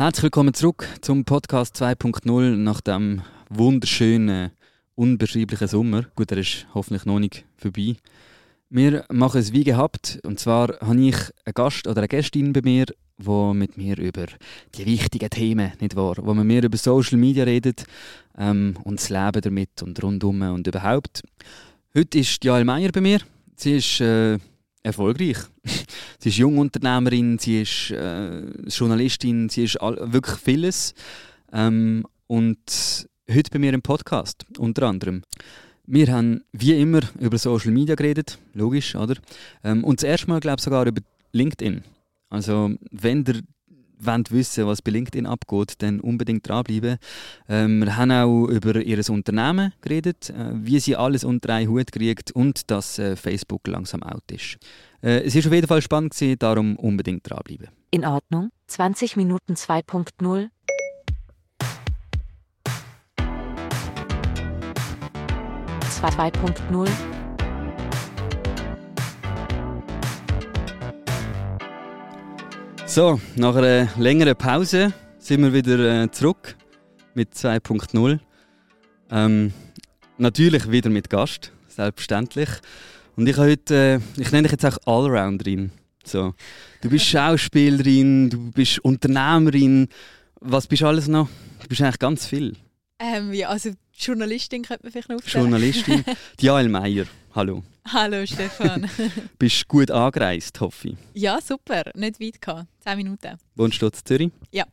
Herzlich willkommen zurück zum Podcast 2.0 nach dem wunderschönen, unbeschreiblichen Sommer. Gut, er ist hoffentlich noch nicht vorbei. Wir machen es wie gehabt. Und zwar habe ich einen Gast oder eine Gästin bei mir, die mit mir über die wichtigen Themen, nicht wahr? Wo man mehr über Social Media redet ähm, und das Leben damit und rundum und überhaupt. Heute ist Jael Meier bei mir. Sie ist äh, erfolgreich. sie ist Jungunternehmerin, sie ist äh, Journalistin, sie ist all, wirklich vieles. Ähm, und heute bei mir im Podcast, unter anderem. Wir haben wie immer über Social Media geredet, logisch, oder? Ähm, und das erste Mal, glaube ich, sogar über LinkedIn. Also, wenn ihr wollt wissen, was bei LinkedIn abgeht, dann unbedingt dranbleiben. Ähm, wir haben auch über ihr Unternehmen geredet, äh, wie sie alles unter einen Hut kriegt und dass äh, Facebook langsam out ist. Äh, es ist auf jeden Fall spannend gewesen, darum unbedingt dranbleiben. In Ordnung. 20 Minuten 2.0. Zwei- 2.0. So, nach einer längeren Pause sind wir wieder äh, zurück mit 2.0. Ähm, natürlich wieder mit Gast, selbstverständlich. Und ich habe heute, äh, ich nenne dich jetzt auch Allrounderin. So, du bist Schauspielerin, du bist Unternehmerin. Was bist du alles noch? Du bist eigentlich ganz viel. Ähm, ja, also Journalistin könnte man vielleicht noch aufstellen. Journalistin. Jael Meier, hallo. Hallo Stefan. Bist gut angereist, hoffe ich. ja, super. Nicht weit gehabt. Zehn Minuten. Wohnst du in Zürich? Ja.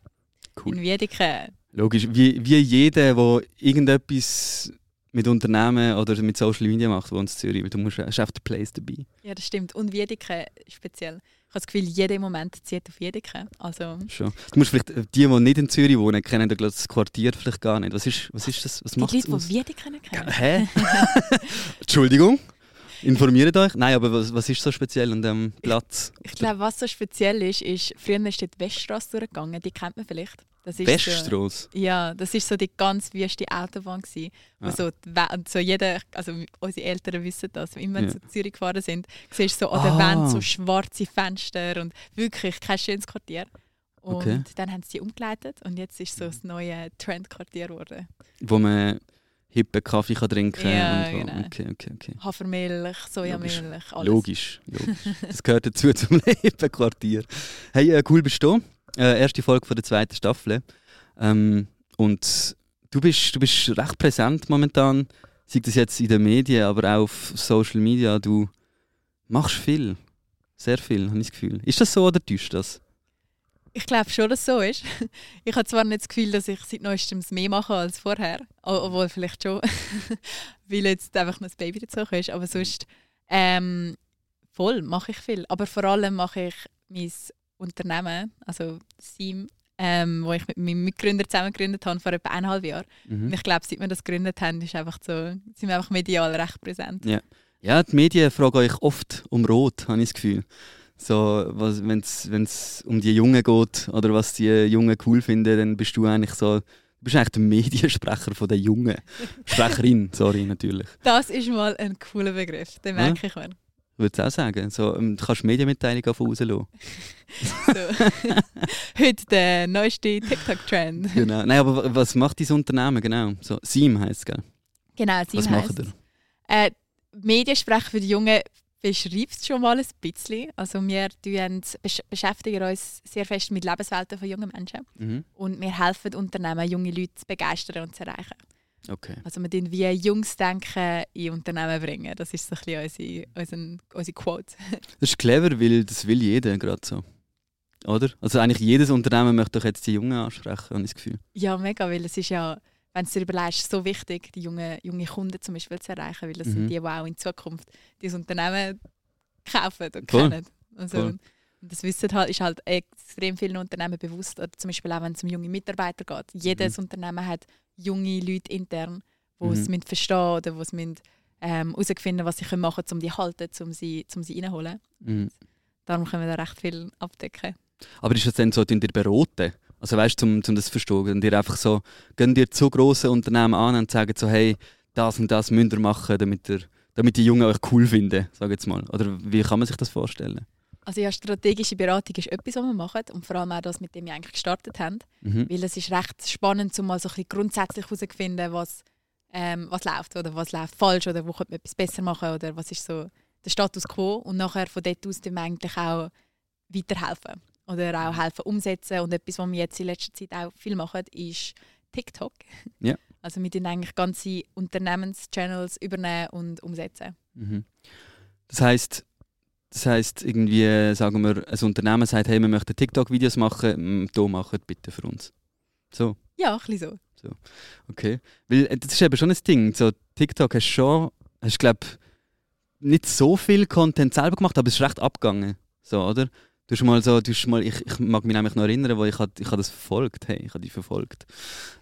Cool. In Wiedeke. Logisch, wie, wie jeder, der irgendetwas mit Unternehmen oder mit Social Media macht, wohnt in Zürich, du musst, hast einfach den Place dabei. Ja, das stimmt. Und Wiedeke speziell. Ich habe das Gefühl, jeder im Moment zieht auf Wiedeke. Also, Schon. Du musst vielleicht, äh, die, die nicht in Zürich wohnen, kennen das Quartier vielleicht gar nicht. Was ist, was ist das? Was die Leute, aus? die Wiedeke nicht kennen. Hä? Entschuldigung? Informiert euch? Nein, aber was, was ist so speziell an dem Platz? Ich glaube, was so speziell ist, ist, früher ist dort die Weststraße durchgegangen. Die kennt man vielleicht. Das ist So, ja, das ist so die ganz wüste Autobahn gewesen, wo Ah. so, so jeder, also unsere Eltern wissen das, immer wenn Ja. sie zu Zürich gefahren sind, siehst du so an der Ah. Wand so schwarze Fenster und wirklich kein schönes Quartier. Und Okay. dann haben sie umgeleitet und jetzt ist so das neue Trendquartier geworden. Wo man hippen Kaffee kann trinken Ja, und wo, genau. Okay, okay, okay. Hafermilch, Sojamilch, alles. Logisch, logisch. Das gehört dazu zum hippen Quartier. Hey, äh, cool bist du. Äh, erste Folge von der zweiten Staffel. Ähm, und du bist, du bist recht präsent momentan, sei das jetzt in den Medien, aber auch auf Social Media. Du machst viel. Sehr viel, habe ich das Gefühl. Ist das so oder täuscht das? Ich glaube schon, dass es so ist. Ich habe zwar nicht das Gefühl, dass ich seit neuestem mehr mache als vorher, obwohl vielleicht schon, weil jetzt einfach noch das Baby dazu ist, aber sonst ähm, voll mache ich viel. Aber vor allem mache ich mein Unternehmen, also Sim, ähm, wo ich mit meinem Mitgründer zusammen gegründet habe vor etwa eineinhalb Jahren. Und Mhm. ich glaube, seit wir das gegründet haben, ist einfach so, sind wir einfach medial recht präsent. Ja, die Medien fragen euch oft um Rot, habe ich das Gefühl. So, wenn es um die Jungen geht oder was die Jungen cool finden, dann bist du eigentlich so, du bist eigentlich der Mediensprecher von der Jungen. Sprecherin, sorry, natürlich. Das ist mal ein cooler Begriff, den Ja. merke ich mir. Ich würde es auch sagen. So, ähm, du kannst Medienmitteilungen davon rauslassen. So. Heute der neueste TikTok-Trend. Genau. Nein, aber wa- was macht dieses Unternehmen genau? So, Seam heisst es, gell? Genau, sie Was macht ihr? Äh, Mediensprecher für die Jungen beschreibt es schon mal ein bisschen. Also wir tun, besch beschäftigen uns sehr fest mit Lebenswelten von jungen Menschen Mhm. und wir helfen Unternehmen, junge Leute zu begeistern und zu erreichen. Okay. Also wir tun wie Jungsdenken in Unternehmen bringen. Das ist so ein bisschen unsere, unsere, unsere Quote. Das ist clever, weil das will jeder gerade so. Oder? Also eigentlich jedes Unternehmen möchte doch jetzt die Jungen ansprechen, habe ich das Gefühl. Ja, mega, weil es ist ja, wenn du dir überlegst, so wichtig, die jungen junge Kunden zum Beispiel zu erreichen, weil das Mhm. sind die, die auch in Zukunft dieses Unternehmen kaufen und Voll. kennen. Also, Voll. Und das Wissen halt, ist halt extrem vielen Unternehmen bewusst. Oder zum Beispiel auch, wenn es um junge Mitarbeiter geht. Jedes Unternehmen hat junge Leute intern, die Mhm. es verstehen oder die es ähm, herausfinden was sie machen können, um die zu halten, um sie, um sie reinzuholen. Mhm. Darum können wir da recht viel abdecken. Aber ist das dann so, tun dir beraten? Also weißt du, um, um das zu verstehen, gehen dir einfach so, gehen dir zu grosse Unternehmen an und sagen so, hey, das und das müsst ihr machen, damit, ihr, damit die Jungen euch cool finden, sag jetzt mal. Oder wie kann man sich das vorstellen? Also ja, strategische Beratung ist etwas, was wir machen und vor allem auch das, mit dem wir eigentlich gestartet haben. Mhm. Weil es ist recht spannend, um mal so ein bisschen grundsätzlich herauszufinden, was, ähm, was läuft oder was läuft falsch oder wo könnte man etwas besser machen oder was ist so der Status quo und nachher von dort aus wir eigentlich auch weiterhelfen oder auch helfen umsetzen und etwas, was wir jetzt in letzter Zeit auch viel machen, ist TikTok. Ja. Also wir tun eigentlich ganze Unternehmenschannels übernehmen und umsetzen. Mhm. Das heißt, das heißt irgendwie, sagen wir, ein Unternehmen sagt, hey, wir möchten TikTok-Videos machen, mm, da machen bitte für uns. So, Ja, ein bisschen so. okay. Weil äh, das ist eben schon ein Ding. So, TikTok hast schon, hast glaube nicht so viel Content selber gemacht, aber es ist recht abgegangen. So, oder? Du hast mal so, du hast mal, ich, ich mag mich nämlich noch erinnern, wo ich, hat, ich hab das verfolgt, hey, ich habe die verfolgt.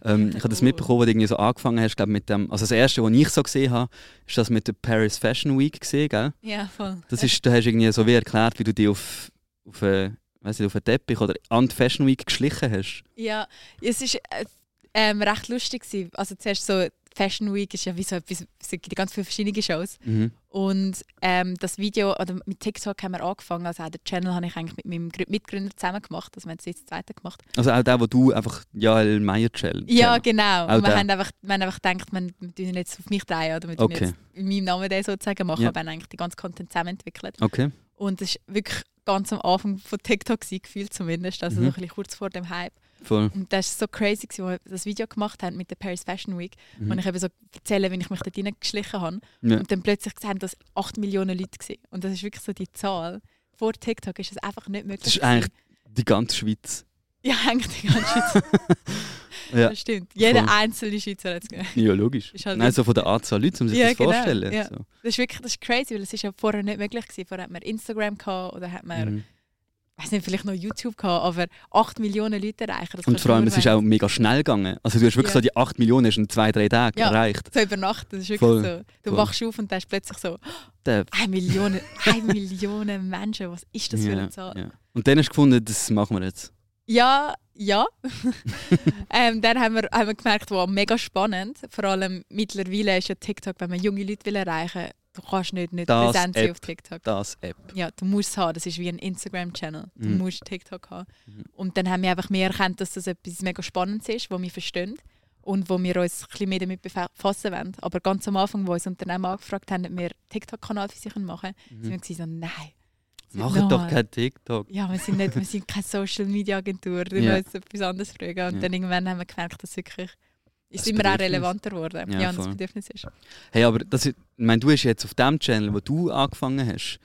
Ähm, ich habe das mitbekommen, wo du irgendwie so angefangen hast, glaub, mit dem, also das erste, was ich so gesehen habe, ist das mit der Paris Fashion Week gesehen, gell? Ja, voll. Das ist, du hast irgendwie so wie erklärt, wie du dich auf, auf, äh, weiss nicht, auf einen Teppich oder an die Fashion Week geschlichen hast. Ja, es ist äh, ähm, recht lustig gewesen. Also zuerst so Fashion Week ist ja wie so etwas, es gibt ganz viele verschiedene Shows. Mhm. Und ähm, das Video, oder mit TikTok haben wir angefangen, also auch den Channel habe ich eigentlich mit meinem Grü- Mitgründer zusammen gemacht, also wir haben es jetzt zweite gemacht. Also auch der, wo du einfach Jael Meyer Channel. Ja, genau. Auch Und wir der. haben einfach, wir haben einfach gedacht, wir, wir tun ihn jetzt auf mich drehen oder wir tun Okay. jetzt in meinem Namen den sozusagen machen, Ja. aber haben eigentlich den ganzen Content zusammen entwickelt. Okay. Und das war wirklich ganz am Anfang von TikTok gewesen, gefühlt zumindest, also Mhm. so ein bisschen kurz vor dem Hype. Voll. Und das war so crazy, als wir das Video gemacht haben mit der Paris Fashion Week. Mhm. Und ich eben so erzähle, wie ich mich dort reingeschlichen habe. Ja. Und dann plötzlich gesehen, dass 8 Millionen Leute waren. Und das ist wirklich so die Zahl. Vor TikTok ist es einfach nicht möglich. Das ist eigentlich die ganze Schweiz. Ja, eigentlich die ganze Schweiz. Ja, Das stimmt. Jeder Voll. einzelne Schweizer hat es gegeben. ja logisch. Halt Nein, so von der Anzahl Leute, um sich Ja, das genau, vorstellen. ja. So. Das ist wirklich das ist crazy, weil es ist ja vorher nicht möglich gewesen. Vorher hat man Instagram gehabt oder hat man, Mhm. Weiß nicht, vielleicht noch YouTube gehabt, aber 8 Millionen Leute erreichen. das Und vor allem, es ist auch mega schnell gegangen. Also du hast wirklich Ja. so die 8 Millionen in zwei, drei Tagen Ja. erreicht. so über Nacht. Das ist wirklich Voll. so. Du Voll. wachst auf und da ist plötzlich so 1 Million, 1 Million Menschen. Was ist das für ja, eine Zahl? ja. Und dann hast du gefunden, das machen wir jetzt. Ja, ja. ähm, dann haben wir, haben wir gemerkt, wow, mega spannend. Vor allem mittlerweile ist ja TikTok, wenn man junge Leute will erreichen will, du kannst nicht, nicht Das präsent sein auf TikTok. Das App. Ja, du musst es haben. Das ist wie ein Instagram-Channel. Du Mhm. musst TikTok haben. Mhm. Und dann haben wir einfach mehr erkannt, dass das etwas mega Spannendes ist, was wir verstehen und wo wir uns ein bisschen mehr damit befassen wollen. Aber ganz am Anfang, wo uns Unternehmen angefragt haben, ob wir TikTok-Kanal für sich machen können, sind wir so, nein. Mach doch kein TikTok. Ja, wir sind, nicht, wir sind keine Social Media Agentur, wir Ja. müssen etwas anderes fragen. Und Ja. dann irgendwann haben wir gemerkt, dass wirklich ist immer auch Bedürfnis. relevanter geworden. Ja, Ja, das. Bedürfnis ist. Hey, aber das, ich meine, du hast jetzt auf dem Channel, wo du angefangen hast,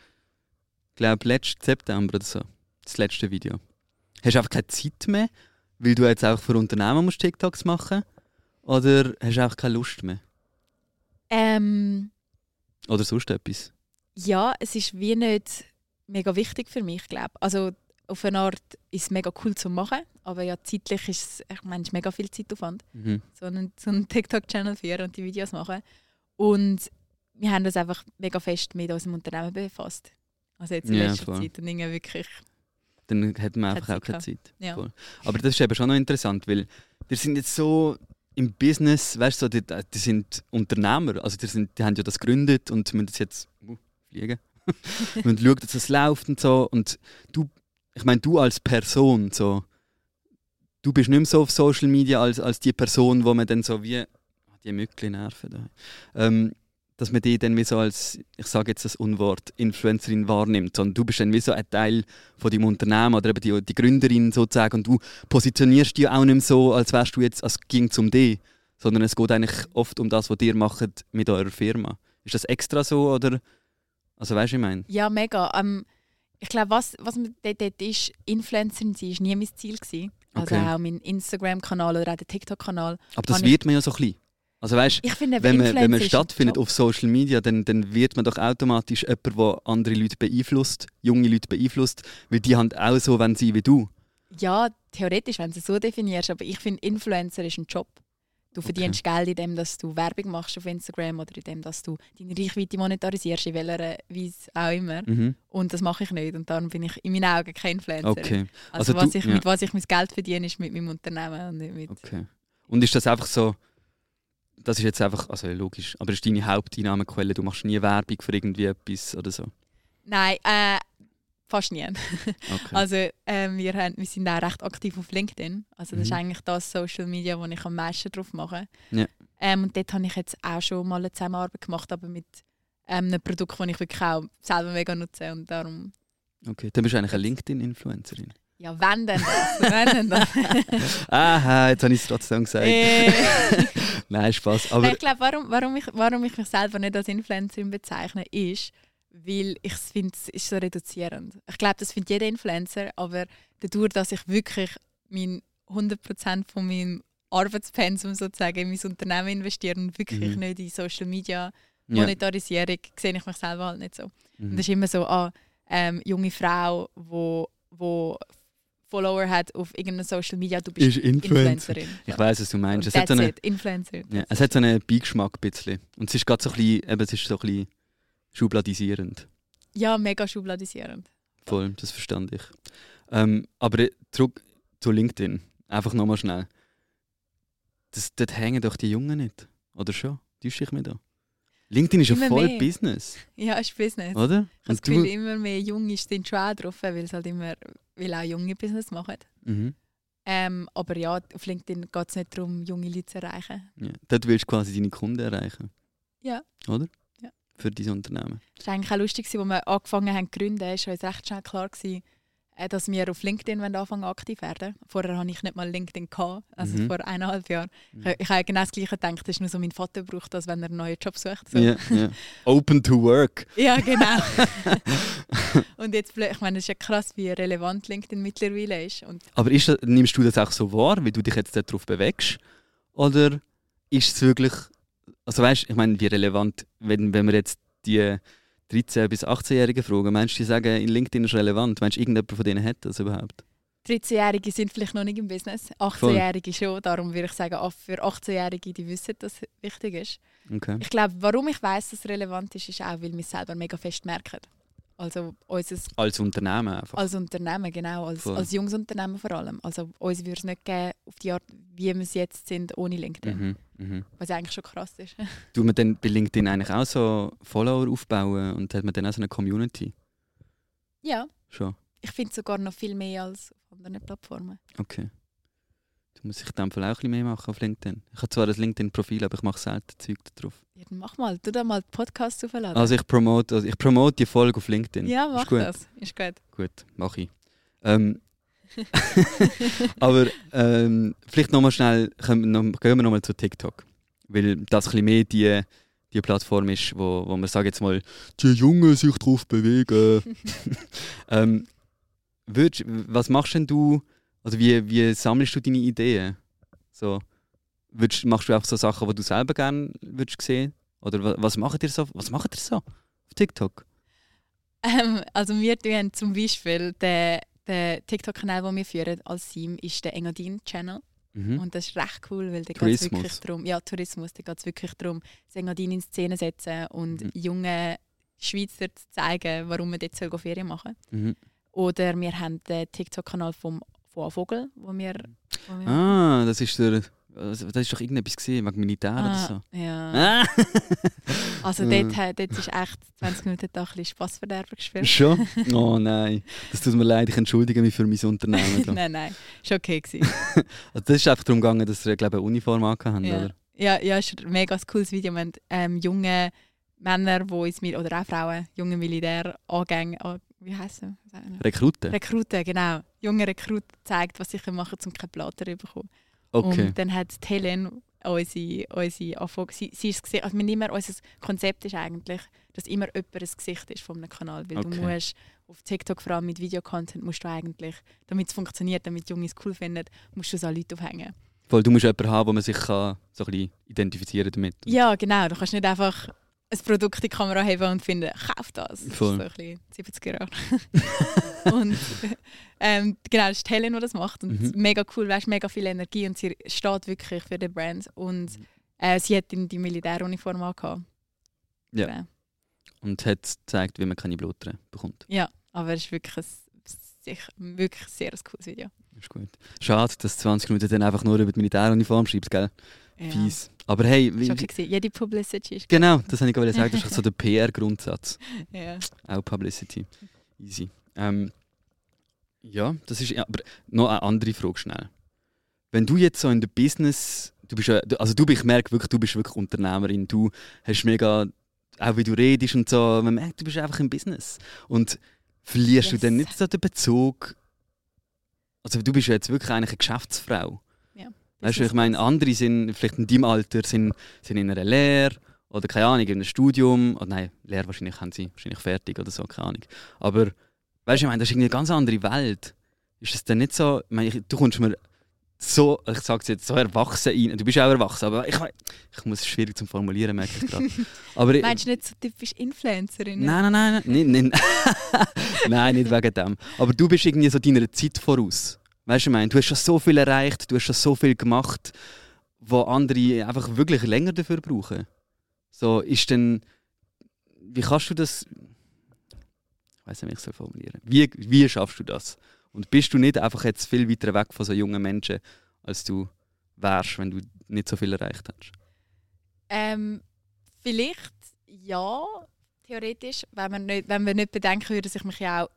ich glaube letzten September oder so, das letzte Video, hast du einfach keine Zeit mehr, weil du jetzt auch für Unternehmen musst TikToks machen oder hast du auch keine Lust mehr? Ähm, Oder sonst etwas? ja, es ist wie nicht mega wichtig für mich, glaube Also auf eine Art ist es mega cool zu machen, aber ja, zeitlich ist es, ich meine, ist mega viel Zeitaufwand, Mhm. so einen, so einen TikTok-Channel führen und die Videos machen. Und wir haben das einfach mega fest mit unserem Unternehmen befasst. Also jetzt in Ja, letzter voll. Zeit und irgendwie wirklich, Dann hat man einfach auch keine. Zeit. ja. Aber das ist eben schon noch interessant, weil die sind jetzt so im Business, weißt du, die, die sind Unternehmer, also die, sind, die haben ja das gegründet und müssen das jetzt uh, fliegen. und schauen, dass es läuft und so. Und du, ich meine, du als Person, so, du bist nicht mehr so auf Social Media als, als die Person, wo man dann so wie, Ah, die Mückli nerven da, ähm, dass man die dann wie so als, ich sage jetzt das Unwort, Influencerin wahrnimmt, sondern du bist dann wie so ein Teil von deinem Unternehmen oder eben die, die Gründerin sozusagen und du positionierst dich auch nicht mehr so, als wärst du jetzt, als ging es um dich, sondern es geht eigentlich oft um das, was ihr macht mit eurer Firma. Ist das extra so oder, also weißt du, ich meine? Ja, mega. Ähm, ich glaube, was, was mir dort, dort ist, Influencerin sein, war nie mein Ziel. Gewesen. Also Okay. auch mein Instagram-Kanal oder auch der TikTok-Kanal. Aber das wird man ja so klein. Also weißt Ich finde, wenn man, wenn man stattfindet auf Social Media, dann, dann wird man doch automatisch jemand, der andere Leute beeinflusst, junge Leute beeinflusst, weil die haben auch so wenn sie wie du. Ja, theoretisch, wenn du es so definierst, aber ich finde, Influencer ist ein Job. Du verdienst Geld, indem dass du Werbung machst auf Instagram oder indem dass du deine Reichweite monetarisierst, in welcher Weise auch immer. Mhm. Und das mache ich nicht. Und darum bin ich in meinen Augen kein Influencer. Okay, Also, Also was du- ich, ja. mit was ich mein Geld verdiene, ist mit meinem Unternehmen und nicht mit... okay. Und ist das einfach so, das ist jetzt einfach, also logisch, aber ist deine Haupteinnahmequelle, du machst nie Werbung für irgendwie etwas oder so? Nein, äh, fast nie. Okay. Also ähm, wir, haben, wir sind auch recht aktiv auf LinkedIn. Also das ist Mhm. eigentlich das Social Media, wo ich am meisten drauf mache. Ja. Ähm, und dort habe ich jetzt auch schon mal eine Zusammenarbeit gemacht, aber mit ähm, einem Produkt, das ich wirklich auch selber mega nutze. Und darum, okay. Dann bist du eigentlich eine LinkedIn-Influencerin. ja, wenn denn das? wenn denn das? Aha, jetzt habe ich es trotzdem gesagt. äh, Nein, Spaß. Aber ich glaube, warum, warum, ich, warum ich mich selber nicht als Influencerin bezeichne, ist, weil ich finde, es ist so reduzierend. Ich glaube, das findet jeder Influencer, aber dadurch, dass ich wirklich mein 100% von meinem Arbeitspensum sozusagen in mein Unternehmen investiere und wirklich Mhm. nicht in Social Media ja. Monetarisierung, sehe ich mich selber halt nicht so. Und Mhm. das ist immer so, ah, ähm, junge Frau, wo, wo Follower hat auf irgendeinem Social Media, du bist Ist Influencer. Influencerin. Ich weiß, was du meinst. Es hat, so eine, it, Influencer. ja, es hat so einen Beigeschmack ein bisschen. Und es ist gerade so ein bisschen, eben, es ist so ein bisschen schubladisierend. Ja, mega schubladisierend. Voll, das verstand ich. Ähm, aber zurück zu LinkedIn. Einfach nochmal schnell. Das, dort hängen doch die Jungen nicht. Oder schon? Täusche ich mich da? LinkedIn ist ja Immer voll mehr. Business, Ja, ist Business. oder? Ich habe das Gefühl, immer mehr Junge sind schon auch drauf, weil es halt immer, weil auch junge Business machen. mhm, Ähm, aber ja, auf LinkedIn geht es nicht darum, junge Leute zu erreichen. ja. Dort willst du quasi deine Kunden erreichen. Ja. Oder? Für dein Unternehmen. Es war eigentlich auch lustig, als wir angefangen haben zu gründen, war uns recht schnell klar, gewesen, äh, dass wir auf LinkedIn anfangen aktiv werden. Vorher hatte ich nicht mal LinkedIn, gehabt, also Mhm. vor eineinhalb Jahren. Mhm. Ich, ich habe genau das Gleiche gedacht, das ist nur so, mein Vater braucht das, wenn er einen neuen Job sucht. So. Ja, ja. Open to work. Ja, genau. und jetzt, ich meine, es ist ja krass, wie relevant LinkedIn mittlerweile ist. Und Aber ist nimmst du das auch so wahr, wie du dich jetzt darauf bewegst? Oder ist es wirklich, also weißt ich meine, wie relevant, wenn, wenn wir jetzt die 13- bis 18-Jährigen fragen, meinst du, die sagen, in LinkedIn ist relevant? Meinst du, irgendjemand von denen hat das überhaupt? 13-Jährige sind vielleicht noch nicht im Business, 18-Jährige schon. Darum würde ich sagen, auch für 18-Jährige, die wissen, dass es wichtig ist. Okay. Ich glaube, warum ich weiß, dass es relevant ist, ist auch, weil wir es selber mega fest merken. Also unser, Als Unternehmen einfach. als Unternehmen, genau, als, Voll. als junges Unternehmen vor allem. Also uns würde es nicht geben, auf die Art, wie wir es jetzt sind, ohne LinkedIn. Mhm, mhm. Was eigentlich schon krass ist. Tut man dann bei LinkedIn eigentlich auch so Follower aufbauen und hat man dann auch so eine Community? ja, Schon. ich finde sogar noch viel mehr als auf anderen Plattformen. Okay. Du musst ich in dem Fall auch ein bisschen mehr machen auf LinkedIn. Ich habe zwar ein LinkedIn-Profil, aber ich mache selten Zeug drauf. Ja, dann mach mal, tu da mal Podcasts aufladen. Also ich promote, also ich promote die Folge auf LinkedIn. ja, Ist mach gut. das. Ist gut. Gut, mache ich. Ähm, aber ähm, vielleicht nochmal schnell, können wir noch, gehen wir nochmal zu TikTok. Weil das ein bisschen mehr die, die Plattform ist, wo, wo man, sage jetzt mal, die Jungen sich drauf bewegen. ähm, würdest, was machst denn du, also wie, wie sammelst du deine Ideen? So, würdest, machst du auch so Sachen, die du selber gerne würdest sehen? Oder wa- was macht ihr so, was macht ihr so auf TikTok? Ähm, also wir tun zum Beispiel den, den TikTok-Kanal, den wir führen als Team, ist der Engadin-Channel. Mhm. Und das ist recht cool, weil da geht es wirklich darum, ja, Tourismus, da geht es wirklich darum, das Engadin in Szene setzen und Mhm. jungen Schweizer zu zeigen, warum man dort soll Ferien machen Mhm. Oder wir haben den TikTok-Kanal vom von Vogel, wo wir, wo wir Ah, das ist der. Also, Das ist doch irgendetwas gesehen, wegen Militär oder Ah, so. ja. Ah. Also Ja. dort, äh, dort ist echt 20 Minuten da ein bisschen Spassverderber gespielt. Schon? Oh nein. Das tut mir leid, ich entschuldige mich für mein Unternehmen. nein, nein, ist okay gewesen. Also das ist einfach darum gegangen, dass sie glaube ich, eine Uniform angehabt haben, Ja. oder? Ja, ja, ist ein mega cooles Video. Wir haben ähm, junge Männer, die ins Mil oder auch Frauen, junge Militärangänge, an- wie heißen? Rekruten? Rekruten, genau. Junge Rekruten zeigt, was sie machen um keine Platte zu bekommen. Okay. Und dann hat die Helen unsere, unsere Anfrage, sie, sie ist gesehen, also immer, unser Konzept ist eigentlich, dass immer jemand ein Gesicht ist von einem Kanal, weil Okay. du musst auf TikTok vor allem mit Videocontent musst du eigentlich, damit es funktioniert, damit die Junge es cool finden, musst du so Leute aufhängen. Voll, du musst jemanden haben, wo man sich kann, so ein bisschen identifizieren damit. Ja, genau. Du kannst nicht einfach ein Produkt in die Kamera haben und finden, kauf das. Das Voll. ist so ein bisschen 70er Jahre. und ähm, genau, das ist die Helen, die das macht. Und Mhm. mega cool, weißt, mega viel Energie und sie steht wirklich für den Brand. Und äh, sie hat in die Militäruniform angehabt. Ja. Genau. Und hat gezeigt, wie man keine Bluttern bekommt. Ja, aber es ist wirklich ein, wirklich sehr ein cooles Video. Ist gut. Schade, dass 20 Minuten dann einfach nur über die Militäruniform schreibst, gell? Ja. Fies. Aber hey, wie, okay gewesen. Jede Publicity ist genau, das wollte ich gerade sagen. Das ist so der PR-Grundsatz. ja. Auch Publicity. Easy. Ähm, ja, das ist. Aber noch eine andere Frage schnell. Wenn du jetzt so in der Business, du bist also du, ich merke wirklich, du bist wirklich Unternehmerin. Du hast mega, auch wie du redest und so, man merkt, du bist einfach im Business. Und verlierst Yes. du dann nicht so den Bezug? Also du bist ja jetzt wirklich eigentlich eine Geschäftsfrau. Ja, Weißt du, ich meine, andere sind vielleicht in deinem Alter sind, sind in einer Lehre oder keine Ahnung, in einem Studium. Oder nein, Lehre wahrscheinlich haben sie wahrscheinlich fertig oder so, keine Ahnung. Aber weißt du, ich meine, das ist irgendwie eine ganz andere Welt. Ist es denn nicht so, ich meine, ich, du kommst mir so, ich sage es jetzt, so erwachsen ein. Du bist auch erwachsen, aber ich, ich muss es schwierig zu formulieren, merke ich gerade. Aber Meinst du nicht so typisch Influencerin? Nein, nein, nein, nein, nein, nein. nicht wegen dem. Aber du bist irgendwie so deiner Zeit voraus. Weißt du, ich meine, du hast schon so viel erreicht, du hast schon so viel gemacht, wo andere einfach wirklich länger dafür brauchen. So ist denn, wie kannst du das? Ich weiß nicht, wie ich es formulieren. Wie, wie schaffst du das? Und bist du nicht einfach jetzt viel weiter weg von so jungen Menschen, als du wärst, wenn du nicht so viel erreicht hast? Ähm, vielleicht ja, theoretisch, wenn, man nicht, wenn wir nicht bedenken würden, dass ich mich ja auch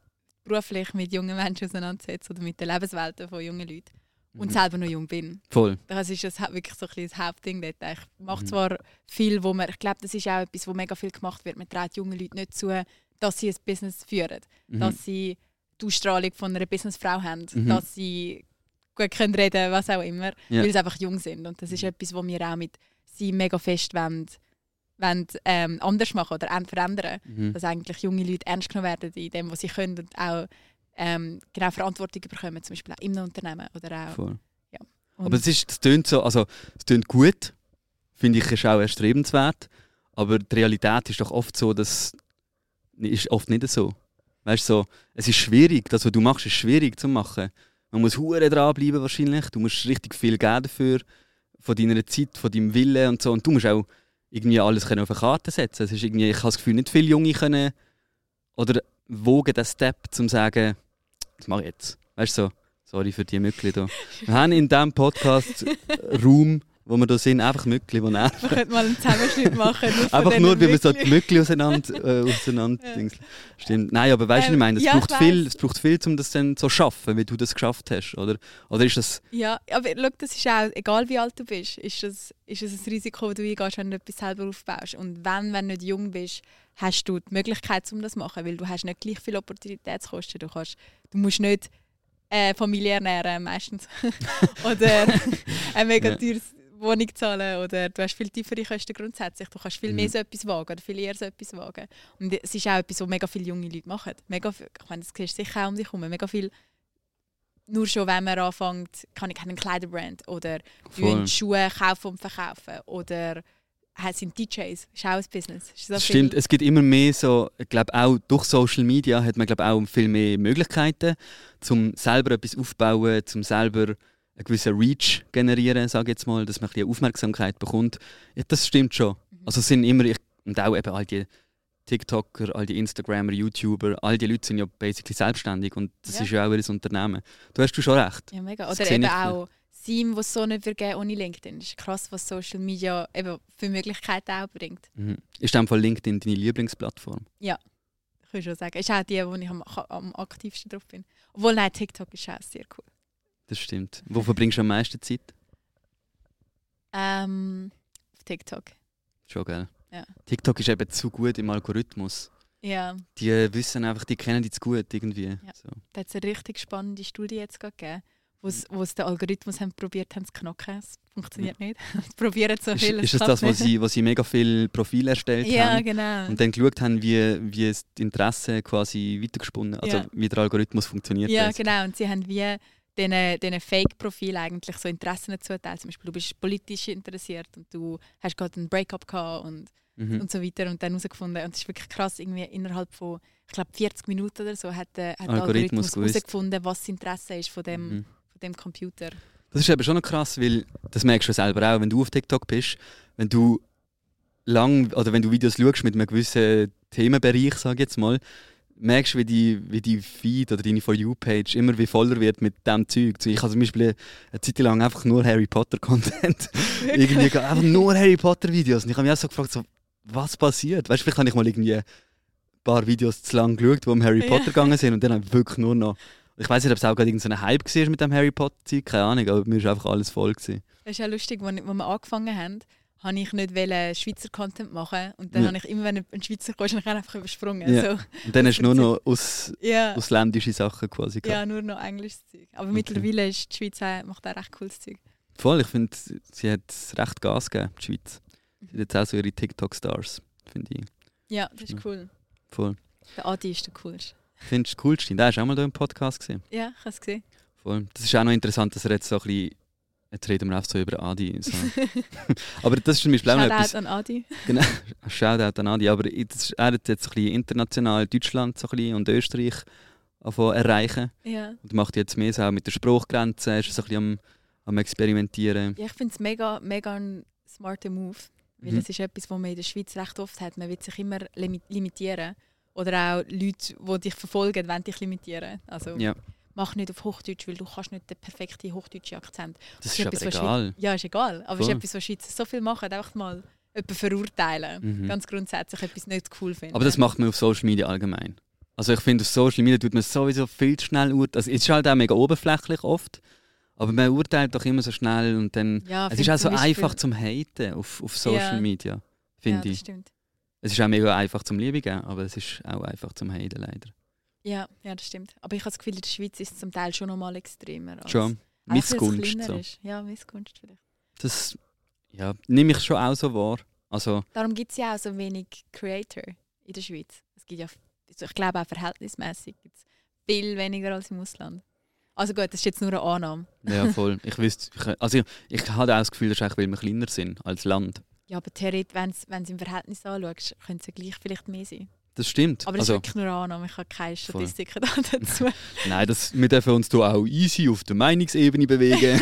beruflich mit jungen Menschen auseinandersetze oder mit den Lebenswelten von jungen Leuten und Mhm. selber noch jung bin. Voll. Das ist das wirklich so ein bisschen das Hauptding dort. Ich mache Mhm. zwar viel, wo man, ich glaube, das ist auch etwas, wo mega viel gemacht wird. Man traut jungen Leuten nicht zu, dass sie ein Business führen, Mhm. dass sie die Ausstrahlung von einer Businessfrau haben, Mhm. dass sie gut können reden, was auch immer, Ja. weil sie einfach jung sind. Und das ist etwas, wo wir auch mit sie mega fest wollen, wollen, ähm, anders machen oder verändern. Mhm. Dass eigentlich junge Leute ernst genommen werden in dem, was sie können und auch ähm, genau Verantwortung bekommen, zum Beispiel auch im Unternehmen oder auch. Voll. Und- Aber es ist, es tönt so, also es tönt gut, finde ich, ist auch erstrebenswert. Aber die Realität ist doch oft so, dass ist oft nicht so. Weißt du, so, es ist schwierig, das, was du machst, ist schwierig zu machen. Man muss hure dranbleiben wahrscheinlich. Du musst richtig viel geben dafür, von deiner Zeit, von deinem Willen und so. Und du musst auch irgendwie alles können auf eine Karte setzen. Es ist irgendwie, ich habe das Gefühl, nicht viele Junge können oder wogen den Step, zum zu sagen, das mache ich jetzt. Weißt du, so, sorry für die Mückli da. Wir haben in diesem Podcast Raum, wo wir da sind, einfach Mückli, die nerven. Wir könnten mal einen Zusammenschnitt machen. nur Einfach nur, weil wir so die Mückli auseinander, äh, auseinander Ja. Stimmt. Nein, aber weißt du, was Ähm, ich meine, es, ja, braucht viel, es braucht viel, um das dann so zu schaffen, wie du das geschafft hast. Oder, oder ist das. Ja, aber schau, das ist auch, egal wie alt du bist, ist das, ist das ein Risiko, das du eingehst, wenn du etwas selber aufbaust. Und wenn, wenn du nicht jung bist, hast du die Möglichkeit, um das zu machen, weil du hast nicht gleich viele Opportunitätskosten. Du, kannst, du musst nicht äh, Familie ernähren, meistens. oder eine mega Ja. teures Wohnung zahlen oder du hast viel tiefere Kosten grundsätzlich. Du kannst viel Mhm. mehr so etwas wagen oder viel eher so etwas wagen. Und es ist auch etwas, was mega viele junge Leute machen. Mega viel, ich meine, das siehst du sicher auch um dich herum. Mega viel nur schon, wenn man anfängt, kann ich einen Kleiderbrand oder Schuhe kaufen und verkaufen oder sind DJs, ist auch ein Business. So viel- stimmt, es gibt immer mehr so, ich glaube auch durch Social Media hat man glaube auch viel mehr Möglichkeiten, zum selber etwas aufbauen, zum selber einen gewissen Reach generieren, sage jetzt mal, dass man ein bisschen Aufmerksamkeit bekommt. Ja, das stimmt schon. Mhm. Also sind immer, ich, und auch eben all die TikToker, all die Instagramer, YouTuber, all die Leute sind ja basically selbstständig und das Ja. ist ja auch ihr Unternehmen. Du hast du schon recht. Ja, mega. Oder eben auch Sim, was so nicht vergeben ohne LinkedIn. Das ist krass, was Social Media eben für Möglichkeiten auch bringt. Mhm. Ist in dem Fall LinkedIn deine Lieblingsplattform? Kann ich schon sagen. Ist auch die, wo ich am, am aktivsten drauf bin. Obwohl, nein, TikTok ist auch sehr cool. Das stimmt. Wo verbringst du am meisten Zeit? Ähm, auf TikTok. Schon, gell? Ja. TikTok ist eben zu gut im Algorithmus. Ja, Die wissen einfach, die kennen die zu gut irgendwie. So. da hat es eine richtig spannende Studie jetzt gegeben, wo es den Algorithmus haben probiert haben zu knacken. Es funktioniert nicht. Sie probieren so Ist, viel. es ist das das, wo nicht. sie, wo sie mega viel Profil erstellt Ja, haben genau. und dann geschaut haben, wie, wie die Interesse quasi weitergesponnen, also Ja. wie der Algorithmus funktioniert. Ja, basically. genau. Und sie haben wie diesen, diesen Fake-Profil eigentlich so Interessen zuteilt. Zum Beispiel, du bist politisch interessiert und du hast gerade einen Breakup gehabt und, Mhm. und so weiter und dann herausgefunden. Und es ist wirklich krass, irgendwie innerhalb von, ich glaube, 40 Minuten oder so hat der, hat der Algorithmus herausgefunden, was das Interesse ist von dem, Mhm. von dem Computer. Das ist eben schon noch krass, weil das merkst du selber auch, wenn du auf TikTok bist, wenn du lang oder wenn du Videos schaust mit einem gewissen Themenbereich, sage ich jetzt mal, merkst du, wie die, wie die Feed oder deine For You-Page immer wie voller wird mit diesem Zeug. Ich habe zum Beispiel eine Zeit lang einfach nur Harry Potter-Content. irgendwie ge- einfach nur Harry Potter-Videos. Und ich habe mich auch so gefragt, so, was passiert? Weißt du, vielleicht habe ich mal irgendwie paar Videos zu lang geschaut, die um Harry. Potter gegangen sind und dann habe ich wirklich nur noch... Ich weiß nicht, ob es auch gerade irgendein Hype war mit dem Harry Potter-Zeug, keine Ahnung, aber mir ist einfach alles voll. Gewesen. Das ist ja lustig, als wir angefangen haben, habe ich nicht wollen Schweizer Content machen und dann Ja. habe ich immer, wenn ein Schweizer kam, habe ich einfach übersprungen. Ja. So. Und dann hast du nur noch aus, Ja. ausländische Sachen quasi gehabt. ja, nur noch englisches Zeug. Aber Okay. mittlerweile ist die Schweiz auch, macht auch recht cooles Zeug. Voll, ich finde, sie hat recht Gas gegeben, die Schweiz. Sie hat jetzt auch so ihre TikTok-Stars, finde ich. Ja, das ist cool. Voll. Der Adi ist der coolste. Findest du Coolste? Der ist auch mal hier im Podcast gesehen. Ja, ich habe es gesehen. Voll. Das ist auch noch interessant, dass er jetzt so ein bisschen. Jetzt reden wir einfach so über Adi. So. aber das ist zum Beispiel auch noch etwas. Shoutout an Adi. Shoutout an Adi. Aber ist, er hat jetzt ein bisschen international Deutschland so ein bisschen und Österreich erreichen. Ja. Und macht jetzt mehr so auch mit der Spruchgrenze. Ist so ein bisschen am, am Experimentieren. ja, ich finde es mega, mega ein smarter Move. Weil Mhm. es ist etwas, was man in der Schweiz recht oft hat. Man will sich immer limi- limitieren. Oder auch Leute, die dich verfolgen, wollen dich limitieren. Also Ja. Mach nicht auf Hochdeutsch, weil du kannst nicht den perfekten hochdeutschen Akzent. Das ist ist was egal. Ja, ist egal. Aber es Voll. ist etwas, was Schweizer so viel machen, einfach mal jemanden verurteilen. Mhm. Ganz grundsätzlich etwas nicht cool finden. Aber das macht man auf Social Media allgemein. Also ich finde, auf Social Media tut man sowieso viel zu schnell urteilen. Also, es ist halt auch mega oberflächlich oft. Aber man urteilt doch immer so schnell und dann... ja, Es ist auch so Beispiel- einfach zum Haten auf, auf Social Ja. Media, ja, finde das ich. stimmt. Es ist auch mega einfach zum Liebe geben, aber es ist auch einfach zum Haten leider. Ja, ja, das stimmt. Aber ich habe das Gefühl, in der Schweiz ist es zum Teil schon noch mal extremer. als- Schon. Missgunst. So. ist. Ja, Missgunst vielleicht. Das ja, nehme ich schon auch so wahr. Also, Darum gibt es ja auch so wenig Creator in der Schweiz. Es gibt ja, also ich glaube auch verhältnismäßig gibt's viel weniger als im Ausland. Also gut, das ist jetzt nur eine Annahme. ja voll. Ich wüsste, ich, also ich, ich habe auch das Gefühl, das ist eigentlich, weil wir kleiner sind als Land. Ja, aber theoretisch, wenn du es im Verhältnis anschaust, könnte es ja gleich vielleicht mehr sein. Das stimmt. Aber das also, ist wirklich nur Annahme. Ich habe keine. Statistiken da dazu. Nein, das, wir dürfen uns hier auch easy auf der Meinungsebene bewegen.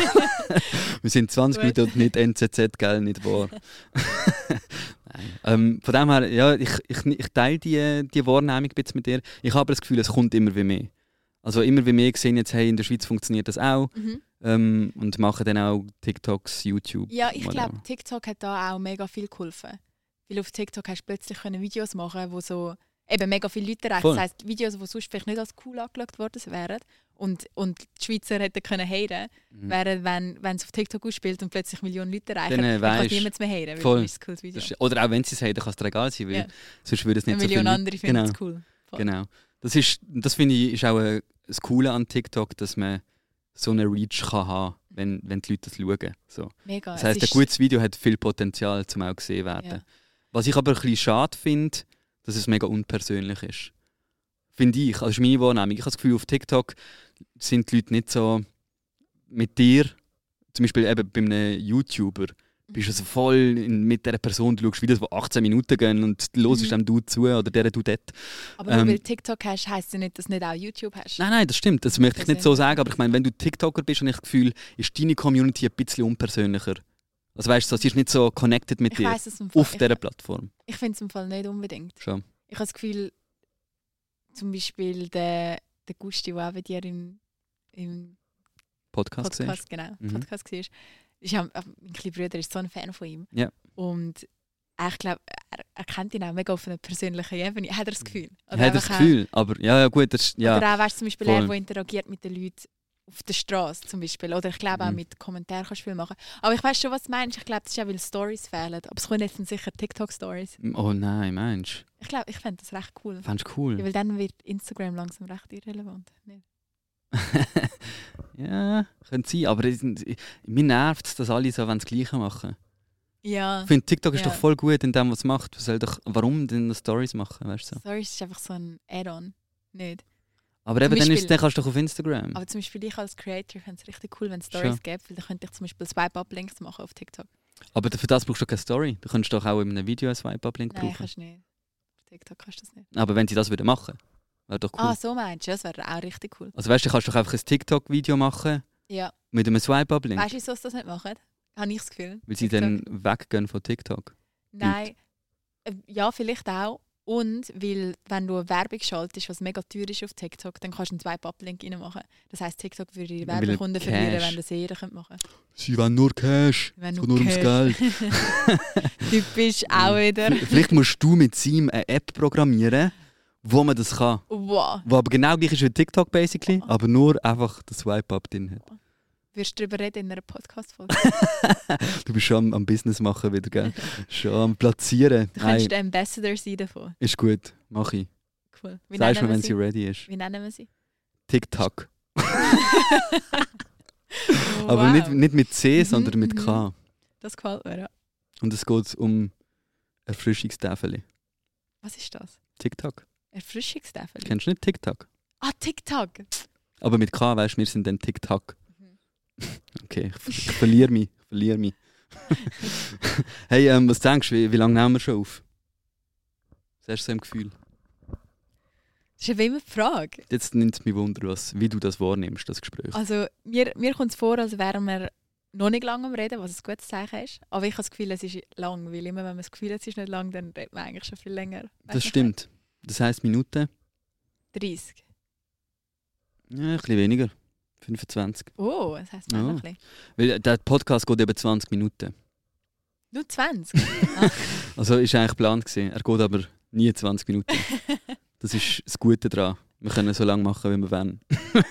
wir sind 20 Gut. Minuten und nicht NZZ, gell, nicht wahr? Ähm, von dem her, ja, ich, ich, ich teile die, die Wahrnehmung bisschen mit dir. Ich habe das Gefühl, es kommt immer wie mehr. Also immer wie mehr sehen jetzt, hey, in der Schweiz funktioniert das auch Mhm. ähm, und machen dann auch TikToks, YouTube. Ja, ich glaube, TikTok hat da auch mega viel geholfen. Weil auf TikTok hast du plötzlich können Videos machen, wo so eben mega viele Leute erreichen. Voll. Das heisst, Videos, die sonst vielleicht nicht als cool angeschaut worden wären. Und, und die Schweizer hätten können haten, Mhm. während wenn wenn es auf TikTok ausspielt und plötzlich Millionen Leute erreichen, Dann, äh, dann kann niemand mehr weil voll. dann ist Video. Das ist, oder auch wenn sie es haben, dann kann es dir egal sein, weil Ja. sonst würde es nicht Eine so Million viel andere finden genau. es cool. Voll. Genau. Das, ist, das finde ich ist auch äh, das Coole an TikTok, dass man so eine Reach kann haben wenn, wenn die Leute das schauen. So. Mega. Das heisst, ein gutes Video hat viel Potenzial, zum auch gesehen werden. Ja. Was ich aber ein bisschen schade finde, dass es mega unpersönlich ist. Finde ich. Also, das ist meine Wahrnehmung. Ich habe das Gefühl, auf TikTok sind die Leute nicht so mit dir, zum Beispiel eben bei einem YouTuber, bist du so voll in, mit dieser Person, du schaust Videos, die 18 Minuten gehen und du hörst Mhm. dem du zu oder der du dort. Aber nur ähm, weil du TikTok hast, heisst ja nicht, dass du nicht auch YouTube hast. Nein, nein, das stimmt. Das möchte ich nicht so Persönlich. sagen, aber ich meine, wenn du TikToker bist, habe ich das Gefühl, ist deine Community ein bisschen unpersönlicher. Also weißt du, sie ist nicht so connected mit ich dir weiss auf ich, dieser Plattform. ich finde es im Fall nicht unbedingt. Schon. Ich habe das Gefühl, zum Beispiel der, der Gusti, der auch bei dir im, im Podcast, gesehen. Podcast, genau, Mhm. Podcast war, ist ja, äh, mein kleiner Bruder ist so ein Fan von ihm. Ja. Und ich glaube, er, er kennt ihn auch mega auf einer persönlichen Ebene. Hat er das Gefühl? Oder Hat das einfach Gefühl, aber ja, ja gut, das, Auch, ja. Oder auch, weißt, du, zum Beispiel voll. er, der interagiert mit den Leuten auf der Straße zum Beispiel. Oder ich glaube auch Mhm. mit Kommentaren kannst du viel machen. Aber ich weiß schon, was du meinst. Ich glaube, das ist auch, weil Stories fehlen. Aber es kommen jetzt sicher TikTok-Stories. Oh nein, Mensch. Ich glaube, ich fände das recht cool. Fandest du Ja, cool? weil dann wird Instagram langsam recht irrelevant. Nicht? ja, könnte sein, aber es- mir nervt es, dass alle so wollen das Gleiche machen. Ja. Ich finde, TikTok ist Ja. doch voll gut in dem, was es macht. Was soll doch, warum denn Stories machen, weißt du? Stories ist einfach so ein Add-on. Nicht. Aber Zum eben, dann, ist, Beispiel- dann kannst du doch auf Instagram. Aber zum Beispiel ich als Creator fände es richtig cool, wenn es Stories Schon. gäbe, weil dann könnte ich zum Beispiel Swipe-Up-Links machen auf TikTok. Aber für das brauchst du keine Story. Du könntest doch auch in einem Video einen Swipe-Up-Link Nein, brauchen. kannst du nicht. Auf TikTok kannst du das nicht. Aber wenn sie das würden machen, wäre doch cool. Ah, so meinst du? Das wäre auch richtig cool. Also weißt du, du kannst doch einfach ein TikTok-Video machen Ja. mit einem Swipe-Up-Link, Weißt du, wieso sie das nicht machen? Habe ich das Gefühl. weil sie TikTok. dann weggehen von TikTok. Nein. Äh, Ja, vielleicht auch. Und weil, wenn du eine Werbung schaltest, was mega teuer ist auf TikTok, dann kannst du einen Swipe-Up-Link reinmachen. Das heisst, TikTok würde ihre er Werbekunden verlieren, wenn das jeder könnte machen Sie wollen nur Cash. Es du geht nur ums Cash. Geld. Typisch auch wieder. Vielleicht musst du mit Sim eine App programmieren, wo man das kann. Wow. Wo aber genau gleich ist wie TikTok basically, aber nur einfach das Swipe-Up drin hat. Wirst du darüber reden in einer Podcast-Folge? Du bist schon am, am Business machen wieder, gell? schon am Platzieren. Du könntest der Ambassador sein davon. ist gut, mach ich. Cool. Wie Sagst mir, wenn sie sie? ready ist. Wie nennen wir sie? TikTok. Aber Wow. nicht, nicht mit C, Mhm, sondern mit mhm. K. Das gefällt mir, ja. Und es geht um Erfrischungstäfeli. Was ist das? TikTok. Erfrischungstafel? Kennst du nicht TikTok? Ah, TikTok! Aber mit K weißt du, wir sind dann TikTok. Okay, ich, verliere mich. Ich verliere mich. hey, ähm, was denkst du, wie, wie lange nehmen wir schon auf? Was hast du so im Gefühl? Das ist ja immer die Frage. Jetzt nimmt es mich Wunder, was, wie du das wahrnimmst, das Gespräch. Also, mir, mir kommt es vor, als wären wir noch nicht lange am Reden, was ein gutes Zeichen ist. Aber ich habe das Gefühl, es ist lang, weil immer wenn man das Gefühl hat, es ist nicht lang, dann redet man eigentlich schon viel länger. Das stimmt. Das heisst Minuten? 30. Ja, ein bisschen weniger. 25. Oh, das heisst Ja. noch ein bisschen. Weil der Podcast geht eben 20 Minuten. Nur 20. Also ist eigentlich geplant gewesen. Er geht aber nie 20 Minuten. Das ist das Gute daran. Wir können so lange machen, wie wir wollen.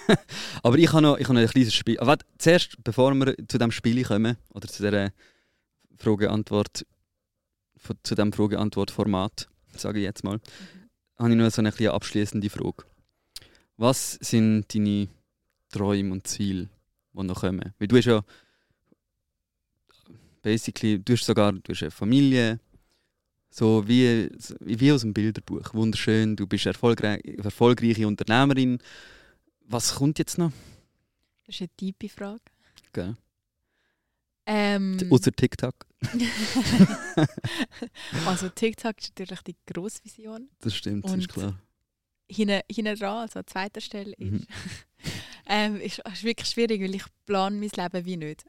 aber ich habe noch, ich habe noch ein kleines Spiel. Aber warte, zuerst, bevor wir zu dem Spiel kommen, oder zu dieser Frage-Antwort, zu dem Frage-Antwort-Format, sage ich jetzt mal, habe ich noch so eine abschließende Frage. Was sind deine Träume und Ziele, die noch kommen? Weil du hast ja basically, du hast sogar du hast eine Familie, so wie, wie aus einem Bilderbuch. Wunderschön, du bist erfolgreich, erfolgreiche Unternehmerin. Was kommt jetzt noch? Das ist eine tiefe Frage. Gell? Ähm, Außer TikTok. also TikTok ist natürlich die grosse Vision. Das stimmt, das Und- ist klar. Hinten, hinten dran, also an zweiter Stelle, ist, Mhm. ähm, ist, ist wirklich schwierig, weil ich plane mein Leben wie nicht.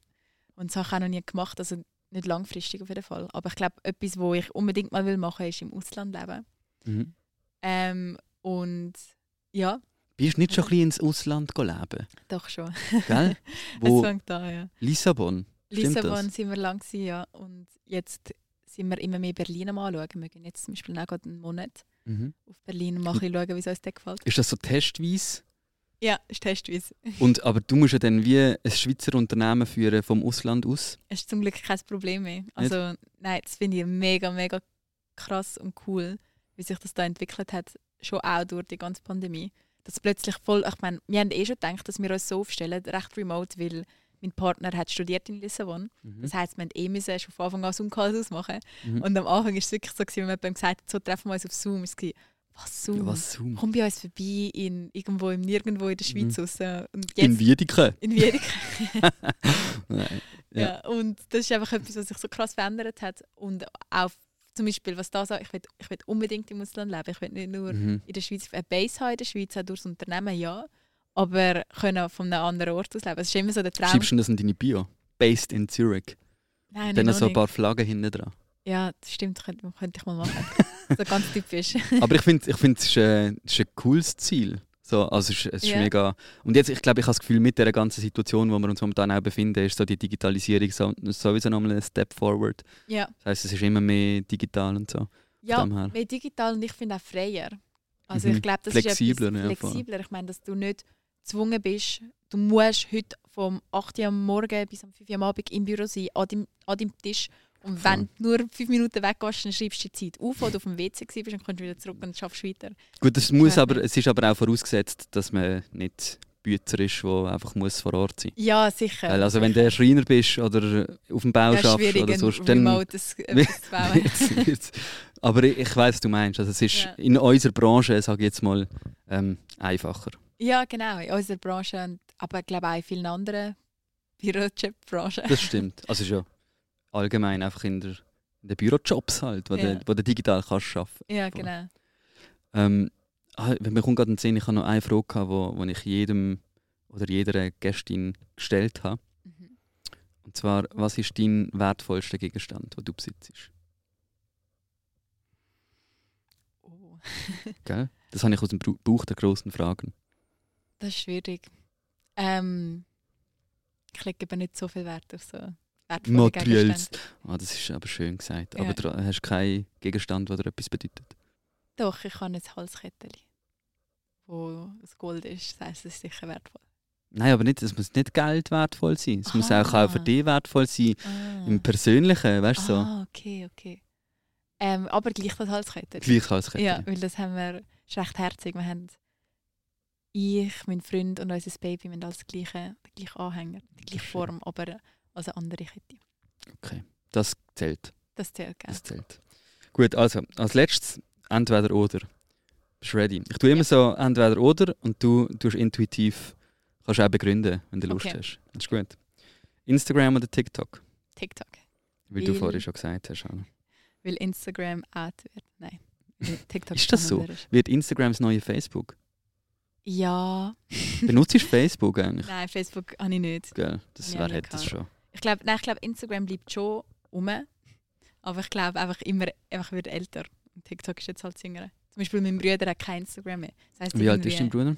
Und das habe ich auch noch nie gemacht, also nicht langfristig auf jeden Fall. Aber ich glaube, etwas, wo ich unbedingt mal will machen will, ist im Ausland leben. Mhm. Ähm, und ja, Bist du nicht schon ein bisschen ins Ausland leben? doch schon. Gell? Es Wo? fängt an, ja. Lissabon. Stimmt Lissabon das? sind wir lang gewesen, ja. Und jetzt sind wir immer mehr Berlin am anschauen. Wir gehen jetzt zum Beispiel auch gerade einen Monat Mhm. auf Berlin und mal schauen, wie es uns dort gefällt. Ist das so testweise? Ja, ist testweise. Und, aber du musst ja dann wie ein Schweizer Unternehmen führen vom Ausland aus. Es ist zum Glück kein Problem mehr. Also nein, das finde ich mega, mega krass und cool, wie sich das da entwickelt hat, schon auch durch die ganze Pandemie. Dass plötzlich voll, ich meine, wir haben eh schon gedacht, dass wir uns so aufstellen, recht remote, weil mein Partner hat studiert in Lissabon. Mhm. Das heisst, wir mussten eh müssen schon von Anfang an Zoom-Calls ausmachen. Mhm. Und am Anfang war es wirklich so, gewesen, wenn jemand gesagt hat, so treffen wir uns auf Zoom, es was Zoom? Was Zoom? Komm bei uns vorbei, in, irgendwo im Nirgendwo in der Schweiz Mhm. raus. Und jetzt, In Wiedeke. in Wiedeke. Nein. Ja. Ja. und das ist einfach etwas, was sich so krass verändert hat. Und auch zum Beispiel, was da sagt, ich will, ich will unbedingt im Ausland leben. Ich will nicht nur Mhm. in der Schweiz eine Base haben, in der Schweiz auch durchs Unternehmen, ja. Aber können von einem anderen Ort aus leben. Das ist immer so der Traum. Schreibst du das in deine Bio? Based in Zurich. Nein, Dann noch so ein paar Flaggen hinten dran. Ja, das stimmt, könnte, könnte ich mal machen. so ganz typisch. Aber ich finde, ich find, es ist, äh, es ist ein cooles Ziel. So, also es ist, es ist Ja. mega. Und jetzt, ich glaube, ich habe das Gefühl, mit der ganzen Situation, wo wir uns momentan auch befinden, ist so die Digitalisierung so, sowieso nochmal ein Step forward. ja. Das heisst, es ist immer mehr digital und so. Ja, mehr digital und ich finde auch freier. Also Mhm. ich glaube, das Flexibler, ist ja, etwas flexibler. Ich meine, dass du nicht gezwungen bist, du musst heute vom 8 Uhr am Morgen bis am 5 Uhr am Abend im Büro sein, an deinem, an deinem Tisch. Und wenn du nur 5 Minuten weggehst, dann schreibst du die Zeit auf, oder du auf dem WC warst, dann kommst du wieder zurück und schaffst weiter. Gut, das muss aber, es ist aber auch vorausgesetzt, dass man nicht Bützer ist, der einfach muss vor Ort sein muss. Ja, sicher. Also wenn du Schreiner bist oder auf dem Bau ja, schaffst oder sonst, dann Remote das, etwas zu bauen. wird's- wird's- Aber ich, ich weiß, was du meinst. Also es ist Ja. in unserer Branche, sage ich jetzt mal, ähm, einfacher. ja, genau, in unserer Branche, und, aber ich glaube auch in vielen anderen Bürojob-Branchen. Das stimmt. Also ja allgemein einfach in der, in den Bürojobs halt, wo, Ja. du, wo du digital kannst arbeiten. Ja, genau. Ähm, ah, mir kommt gerade in den Sinn, ich habe noch eine Frage, gehabt, wo, wo ich jedem oder jeder Gästin gestellt habe. Mhm. Und zwar, was ist dein wertvollster Gegenstand, den du besitzt? Oh. Gell? Das habe ich aus dem Bauch der großen Fragen. Das ist schwierig. Ähm, ich lege aber nicht so viel Wert auf so wertvolle. Gegenstände. Ah, das ist aber schön gesagt. Ja. Aber du hast keinen Gegenstand, der dir etwas bedeutet. Doch, ich habe ein Halskettchen, wo aus Gold ist. Das heisst, es ist sicher wertvoll. Nein, aber nicht, es muss nicht Geld wertvoll sein. Es muss auch, Ah. auch für dich wertvoll sein. Ah, Im Persönlichen, weißt du so. ah okay, okay. Ähm, aber gleich das Halskettchen. Gleich als Ja, weil das haben wir, ist recht herzig. Wir haben ich, mein Freund und unser Baby wir haben alles gleiche, den gleichen Anhänger, die gleiche. Form, aber als eine andere Kette. Das zählt. Das zählt, gell? Das zählt. Gut, also als letztes entweder oder. Bist du ready? Ich tue immer so entweder oder und du tust intuitiv, kannst auch begründen, wenn du Lust Okay. hast. Das ist gut. Instagram oder TikTok? TikTok. Wie du Weil- vorhin schon gesagt hast. Anna. Weil Instagram out wird. Nein. weil TikTok Ist das so? Wird Instagram das neue Facebook? Ja. Benutzt du Facebook eigentlich? Nein, Facebook habe ich nicht. Gell? Das Ja, nie hätte schon. Ich glaube, nein, ich glaube, Instagram bleibt schon um. Aber ich glaube einfach immer, einfach wird älter. Und TikTok ist jetzt halt das Jüngere. Zum Beispiel mein Bruder hat kein Instagram mehr. Das heisst, Wie alt ist dein Bruder?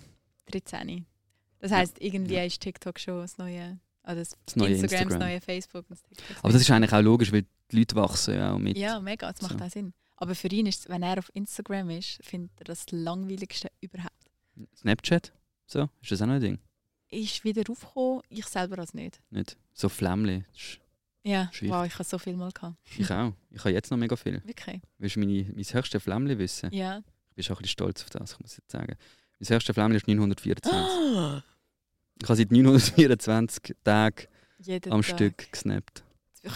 13. Das heisst, irgendwie ist TikTok schon das neue, also das, Das neue Instagram, Instagram. das neue Facebook. Das TikTok Aber das ist eigentlich auch logisch, weil die Leute wachsen ja auch mit. ja, mega, das macht So. auch Sinn. Aber für ihn ist wenn er auf Instagram ist, findet er das langweiligste überhaupt. Snapchat? So? Ist das auch noch ein Ding? Ist wieder aufgekommen, ich selber als nicht. Nicht? So Flämmchen. Ist- Ja, wow, ich habe so viel mal gehabt. Ich auch. Ich habe jetzt noch mega viel. Wirklich? Willst du meine, mein höchstes Flämmchen wissen? Ja. Ich bin schon ein bisschen stolz auf das, ich muss jetzt sagen. Mein höchstes Flämmchen ist 924. Ich habe seit 924 Tagen Jeden am Tag. Stück gesnappt.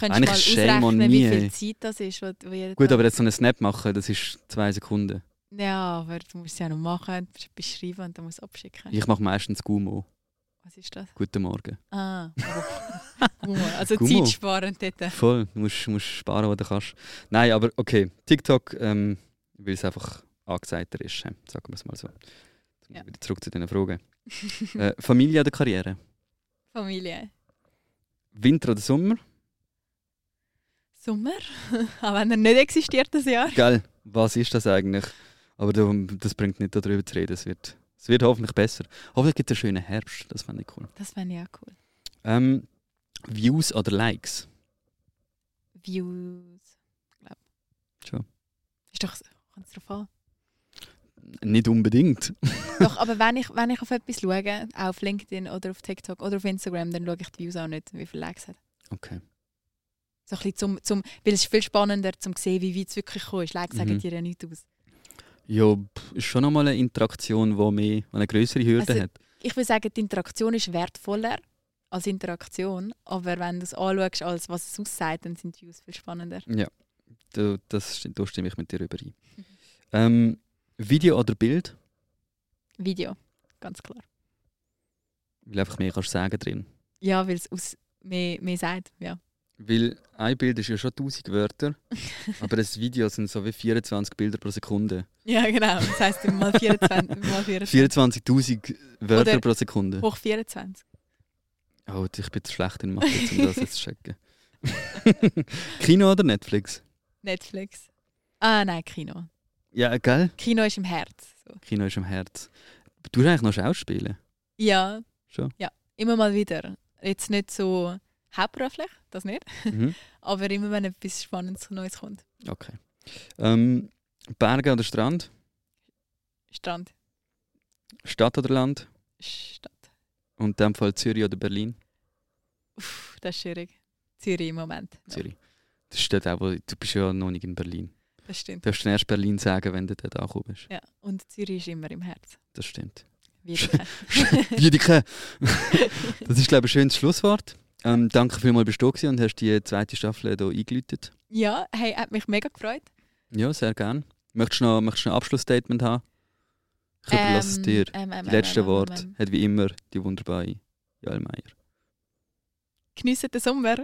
Eigentlich mal shame on ausrechnen, wie me, viel. Zeit das ist. Wo, wo Gut, Tag- aber jetzt so einen Snap machen, das ist zwei Sekunden. Ja, aber du musst es ja noch machen, du musst beschreiben und dann musst du es abschicken. Ich mache meistens Gumo. Was ist das? Guten Morgen. Ah, Gummo. also Gummo. Zeit sparen dort. Voll, du musst, musst sparen, wo du kannst. Nein, aber okay, TikTok, ähm, weil es einfach angezeigter ist, sagen wir es mal so. Jetzt Ja. Wieder zurück zu den Fragen. äh, Familie oder Karriere? Familie. Winter oder Sommer? Sommer? Auch wenn er nicht existiert, das Jahr. Gell, was ist das eigentlich? Aber da- das bringt nicht darüber zu reden. Es wird, es wird hoffentlich besser. Hoffentlich gibt es einen schönen Herbst. Das fände ich cool. Das fände ich auch cool. Ähm, Views oder Likes? Views. Glaub. Schon. Ist doch, kommt es drauf an. Nicht unbedingt. Doch, aber wenn ich, wenn ich auf etwas schaue, auf LinkedIn oder auf TikTok oder auf Instagram, dann schaue ich die Views auch nicht, wie viele Likes es hat. Okay. So ein bisschen zum, zum, weil es ist viel spannender, zum zu sehen, wie weit es wirklich gekommen ist. Likes sagen Mhm. dir ja nichts aus. Ja, ist schon nochmal eine Interaktion, die mehr, eine größere Hürde Also, hat. Ich würde sagen, die Interaktion ist wertvoller als Interaktion, aber wenn du es anschaust, als was es aussagt, dann sind die Views viel spannender. Ja, da, das, da stimme ich mit dir überein. Mhm. Ähm, Video oder Bild? Video, ganz klar. Weil einfach mehr kannst du sagen drin. Ja, weil es aus mehr, mehr sagt, ja. Weil ein Bild ist ja schon 1000 Wörter, aber ein Video sind so wie 24 Bilder pro Sekunde. Ja, genau. Das heisst mal 24, mal 24. 24.000 Wörter Oder- pro Sekunde. Hoch 24. Oh, ich bin zu schlecht in Mathe, um das jetzt zu checken. Kino oder Netflix? Netflix. Ah, nein, Kino. Ja, gell? Kino ist im Herz. So. Kino ist im Herz. Du hast eigentlich noch Schauspielen. Ja. Schon? Ja, immer mal wieder. Jetzt nicht so hauptberuflich, das nicht. Mhm. Aber immer wenn etwas Spannendes Neues kommt. Okay. Ähm, Berge oder Strand? Strand. Stadt oder Land? Stadt. Und in dem Fall Zürich oder Berlin? Uff, das ist schwierig. Zürich im Moment. Zürich. Das steht auch, wo- du bist ja noch nicht in Berlin. Das stimmt. Du darfst erst Berlin sagen, wenn du dort angekommen bist. Ja. Und Zürich ist immer im Herz. Das stimmt. Wie Wiedeke. Wiedeke! das ist, glaube ich, ein schönes Schlusswort. Ähm, danke vielmals, bist du da und hast die zweite Staffel hier eingeläutet. ja, hey, hat mich mega gefreut. Ja, sehr gerne. Möchtest du noch, möchtest du noch ein Abschlussstatement haben? Ich überlasse es dir. Ähm, ähm, Die ähm, letzte ähm, Wort ähm, ähm. hat wie immer die wunderbare Joel Meier. Geniessen den Sommer.